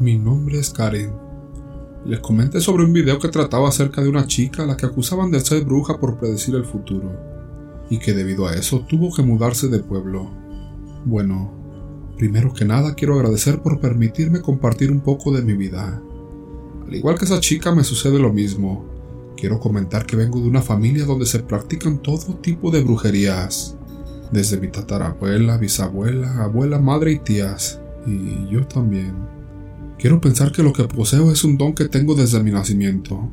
Mi nombre es Karen. Les comenté sobre un video que trataba acerca de una chica a la que acusaban de ser bruja por predecir el futuro, y que debido a eso tuvo que mudarse de pueblo. Bueno, primero que nada quiero agradecer por permitirme compartir un poco de mi vida. Al igual que esa chica me sucede lo mismo. Quiero comentar que vengo de una familia donde se practican todo tipo de brujerías, desde mi tatarabuela, bisabuela, abuela, madre y tías, y yo también. Quiero pensar que lo que poseo es un don que tengo desde mi nacimiento,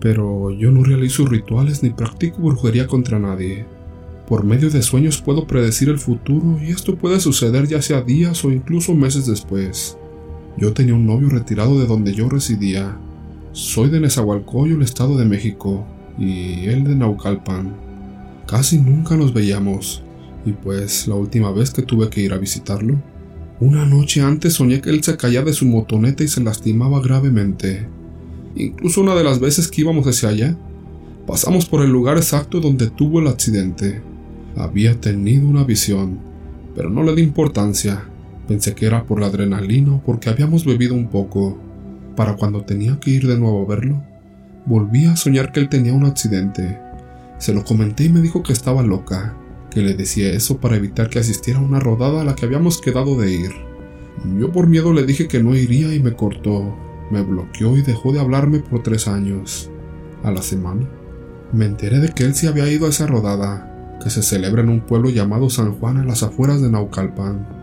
pero yo no realizo rituales ni practico brujería contra nadie. Por medio de sueños puedo predecir el futuro y esto puede suceder ya sea días o incluso meses después. Yo tenía un novio retirado de donde yo residía. Soy de Nezahualcóyotl, el estado de México, y él de Naucalpan. Casi nunca nos veíamos, y pues la última vez que tuve que ir a visitarlo, una noche antes soñé que él se caía de su motoneta y se lastimaba gravemente. Incluso una de las veces que íbamos hacia allá, pasamos por el lugar exacto donde tuvo el accidente. Había tenido una visión, pero no le di importancia. Pensé que era por la adrenalina o porque habíamos bebido un poco. Para cuando tenía que ir de nuevo a verlo, volví a soñar que él tenía un accidente. Se lo comenté y me dijo que estaba loca, que le decía eso para evitar que asistiera a una rodada a la que habíamos quedado de ir. Yo por miedo le dije que no iría y me cortó, me bloqueó y dejó de hablarme por tres años. A la semana, me enteré de que él sí había ido a esa rodada, que se celebra en un pueblo llamado San Juan a las afueras de Naucalpan.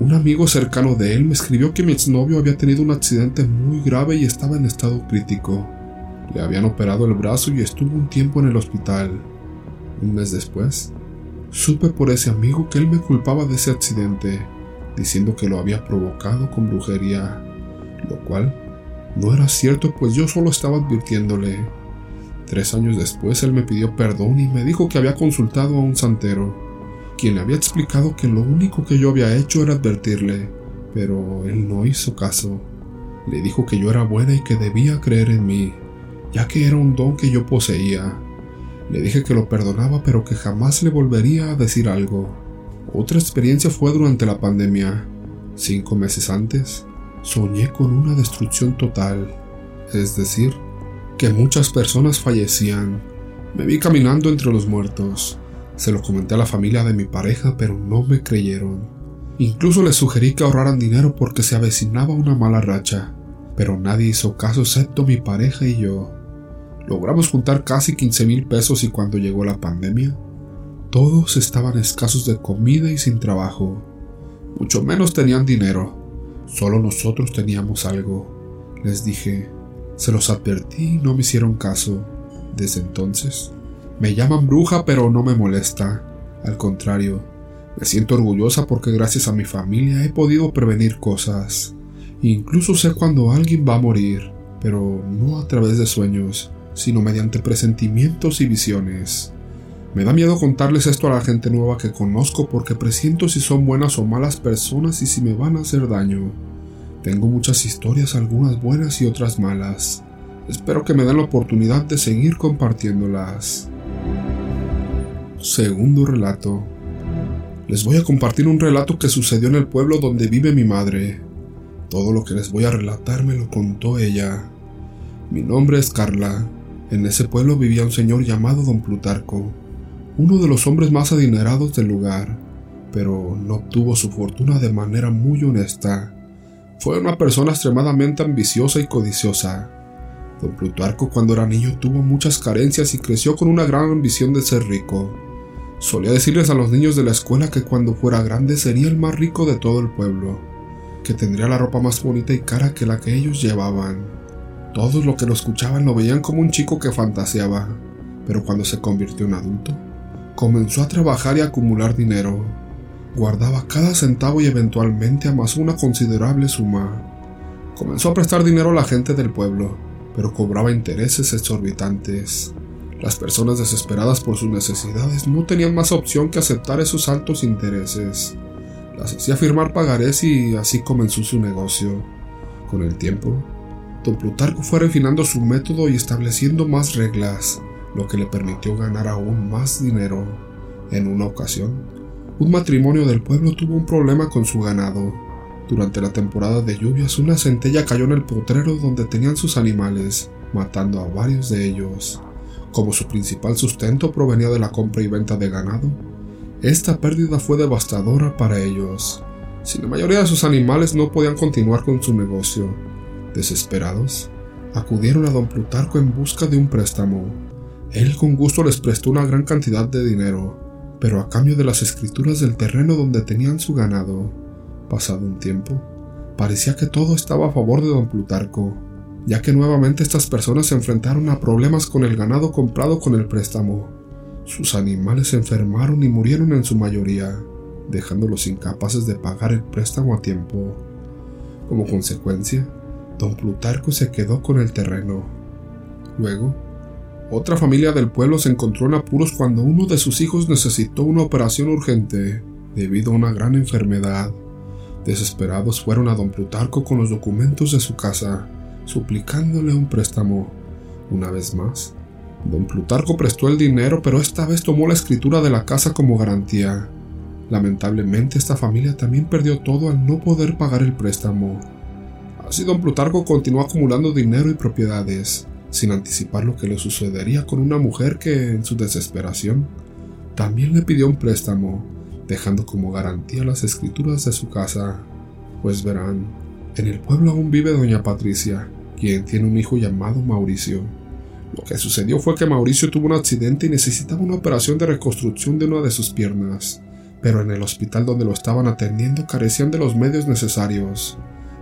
Un amigo cercano de él me escribió que mi exnovio había tenido un accidente muy grave y estaba en estado crítico. Le habían operado el brazo y estuvo un tiempo en el hospital. Un mes después, supe por ese amigo que él me culpaba de ese accidente, diciendo que lo había provocado con brujería, lo cual no era cierto pues yo solo estaba advirtiéndole. Tres años después él me pidió perdón y me dijo que había consultado a un santero quien le había explicado que lo único que yo había hecho era advertirle, pero él no hizo caso. Le dijo que yo era buena y que debía creer en mí, ya que era un don que yo poseía. Le dije que lo perdonaba, pero que jamás le volvería a decir algo. Otra experiencia fue durante la pandemia. Cinco meses antes, soñé con una destrucción total, es decir, que muchas personas fallecían. Me vi caminando entre los muertos. Se lo comenté a la familia de mi pareja, pero no me creyeron. Incluso les sugerí que ahorraran dinero porque se avecinaba una mala racha, pero nadie hizo caso excepto mi pareja y yo. Logramos juntar casi 15 mil pesos y cuando llegó la pandemia, todos estaban escasos de comida y sin trabajo. Mucho menos tenían dinero. Solo nosotros teníamos algo. Les dije, se los advertí y no me hicieron caso. Desde entonces, me llaman bruja pero no me molesta. Al contrario, me siento orgullosa porque gracias a mi familia he podido prevenir cosas. Incluso sé cuando alguien va a morir, pero no a través de sueños, sino mediante presentimientos y visiones. Me da miedo contarles esto a la gente nueva que conozco porque presiento si son buenas o malas personas y si me van a hacer daño. Tengo muchas historias, algunas buenas y otras malas. Espero que me den la oportunidad de seguir compartiéndolas. Segundo relato. Les voy a compartir un relato que sucedió en el pueblo donde vive mi madre. Todo lo que les voy a relatar me lo contó ella. Mi nombre es Carla. En ese pueblo vivía un señor llamado don Plutarco, uno de los hombres más adinerados del lugar, pero no obtuvo su fortuna de manera muy honesta. Fue una persona extremadamente ambiciosa y codiciosa. Don Plutarco cuando era niño tuvo muchas carencias y creció con una gran ambición de ser rico. Solía decirles a los niños de la escuela que cuando fuera grande sería el más rico de todo el pueblo, que tendría la ropa más bonita y cara que la que ellos llevaban. Todos los que lo escuchaban lo veían como un chico que fantaseaba, pero cuando se convirtió en adulto, comenzó a trabajar y acumular dinero. Guardaba cada centavo y eventualmente amasó una considerable suma. Comenzó a prestar dinero a la gente del pueblo, pero cobraba intereses exorbitantes. Las personas desesperadas por sus necesidades no tenían más opción que aceptar esos altos intereses. Las hacía firmar pagarés y así comenzó su negocio. Con el tiempo, Plutarco fue refinando su método y estableciendo más reglas, lo que le permitió ganar aún más dinero. En una ocasión, un matrimonio del pueblo tuvo un problema con su ganado. Durante la temporada de lluvias, una centella cayó en el potrero donde tenían sus animales, matando a varios de ellos. Como su principal sustento provenía de la compra y venta de ganado, esta pérdida fue devastadora para ellos. Si la mayoría de sus animales no podían continuar con su negocio, desesperados, acudieron a don Plutarco en busca de un préstamo. Él con gusto les prestó una gran cantidad de dinero, pero a cambio de las escrituras del terreno donde tenían su ganado. Pasado un tiempo, parecía que todo estaba a favor de don Plutarco, ya que nuevamente estas personas se enfrentaron a problemas con el ganado comprado con el préstamo. Sus animales se enfermaron y murieron en su mayoría, dejándolos incapaces de pagar el préstamo a tiempo. Como consecuencia, don Plutarco se quedó con el terreno. Luego, otra familia del pueblo se encontró en apuros cuando uno de sus hijos necesitó una operación urgente debido a una gran enfermedad. Desesperados fueron a don Plutarco con los documentos de su casa, suplicándole un préstamo. Una vez más, don Plutarco prestó el dinero, pero esta vez tomó la escritura de la casa como garantía. Lamentablemente esta familia también perdió todo al no poder pagar el préstamo. Así don Plutarco continuó acumulando dinero y propiedades, sin anticipar lo que le sucedería con una mujer que, en su desesperación, también le pidió un préstamo, dejando como garantía las escrituras de su casa. Pues verán, en el pueblo aún vive doña Patricia, quien tiene un hijo llamado Mauricio. Lo que sucedió fue que Mauricio tuvo un accidente y necesitaba una operación de reconstrucción de una de sus piernas, pero en el hospital donde lo estaban atendiendo carecían de los medios necesarios.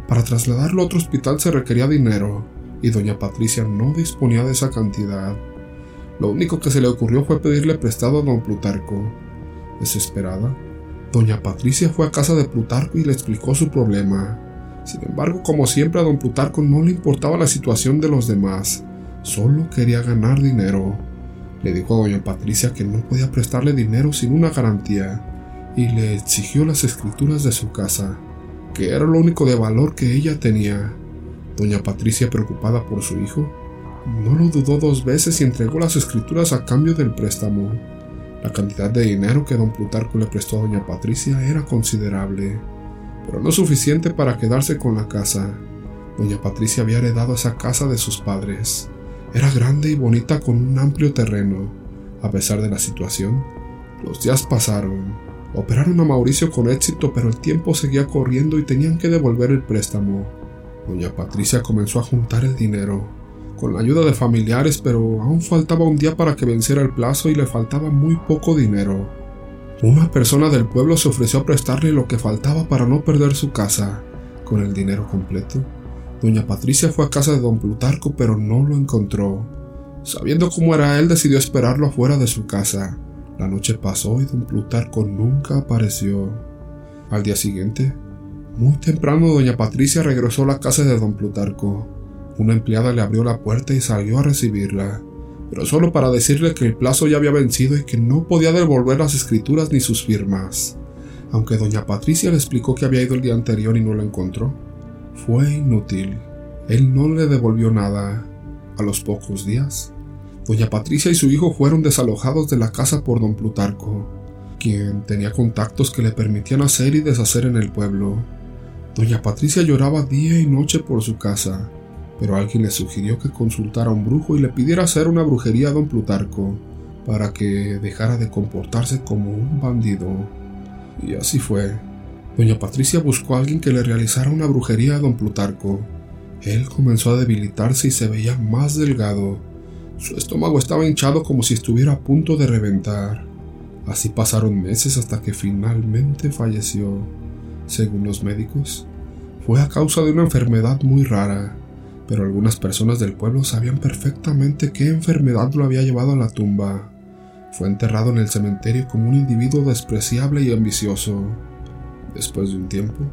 Para trasladarlo a otro hospital se requería dinero, y doña Patricia no disponía de esa cantidad. Lo único que se le ocurrió fue pedirle prestado a don Plutarco, Desesperada, doña Patricia fue a casa de Plutarco y le explicó su problema. Sin embargo, como siempre a don Plutarco no le importaba la situación de los demás, solo quería ganar dinero. Le dijo a doña Patricia que no podía prestarle dinero sin una garantía y le exigió las escrituras de su casa, que era lo único de valor que ella tenía. Doña Patricia, preocupada por su hijo, no lo dudó dos veces y entregó las escrituras a cambio del préstamo. La cantidad de dinero que don Plutarco le prestó a doña Patricia era considerable, pero no suficiente para quedarse con la casa. Doña Patricia había heredado esa casa de sus padres. Era grande y bonita con un amplio terreno. A pesar de la situación, los días pasaron. Operaron a Mauricio con éxito, pero el tiempo seguía corriendo y tenían que devolver el préstamo. Doña Patricia comenzó a juntar el dinero con la ayuda de familiares, pero aún faltaba un día para que venciera el plazo y le faltaba muy poco dinero. Una persona del pueblo se ofreció a prestarle lo que faltaba para no perder su casa. Con el dinero completo, doña Patricia fue a casa de don Plutarco, pero no lo encontró. Sabiendo cómo era él, decidió esperarlo afuera de su casa. La noche pasó y don Plutarco nunca apareció. Al día siguiente, muy temprano, doña Patricia regresó a la casa de don Plutarco. Una empleada le abrió la puerta y salió a recibirla, pero solo para decirle que el plazo ya había vencido y que no podía devolver las escrituras ni sus firmas. Aunque doña Patricia le explicó que había ido el día anterior y no la encontró, fue inútil. Él no le devolvió nada. A los pocos días, doña Patricia y su hijo fueron desalojados de la casa por don Plutarco, quien tenía contactos que le permitían hacer y deshacer en el pueblo. Doña Patricia lloraba día y noche por su casa, pero alguien le sugirió que consultara a un brujo y le pidiera hacer una brujería a don Plutarco para que dejara de comportarse como un bandido. Y así fue. Doña Patricia buscó a alguien que le realizara una brujería a don Plutarco. Él comenzó a debilitarse y se veía más delgado. Su estómago estaba hinchado como si estuviera a punto de reventar. Así pasaron meses hasta que finalmente falleció. Según los médicos, fue a causa de una enfermedad muy rara pero algunas personas del pueblo sabían perfectamente qué enfermedad lo había llevado a la tumba. Fue enterrado en el cementerio como un individuo despreciable y ambicioso. Después de un tiempo,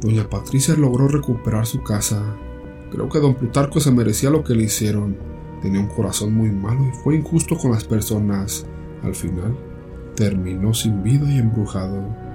doña Patricia logró recuperar su casa. Creo que don Plutarco se merecía lo que le hicieron. Tenía un corazón muy malo y fue injusto con las personas. Al final, terminó sin vida y embrujado.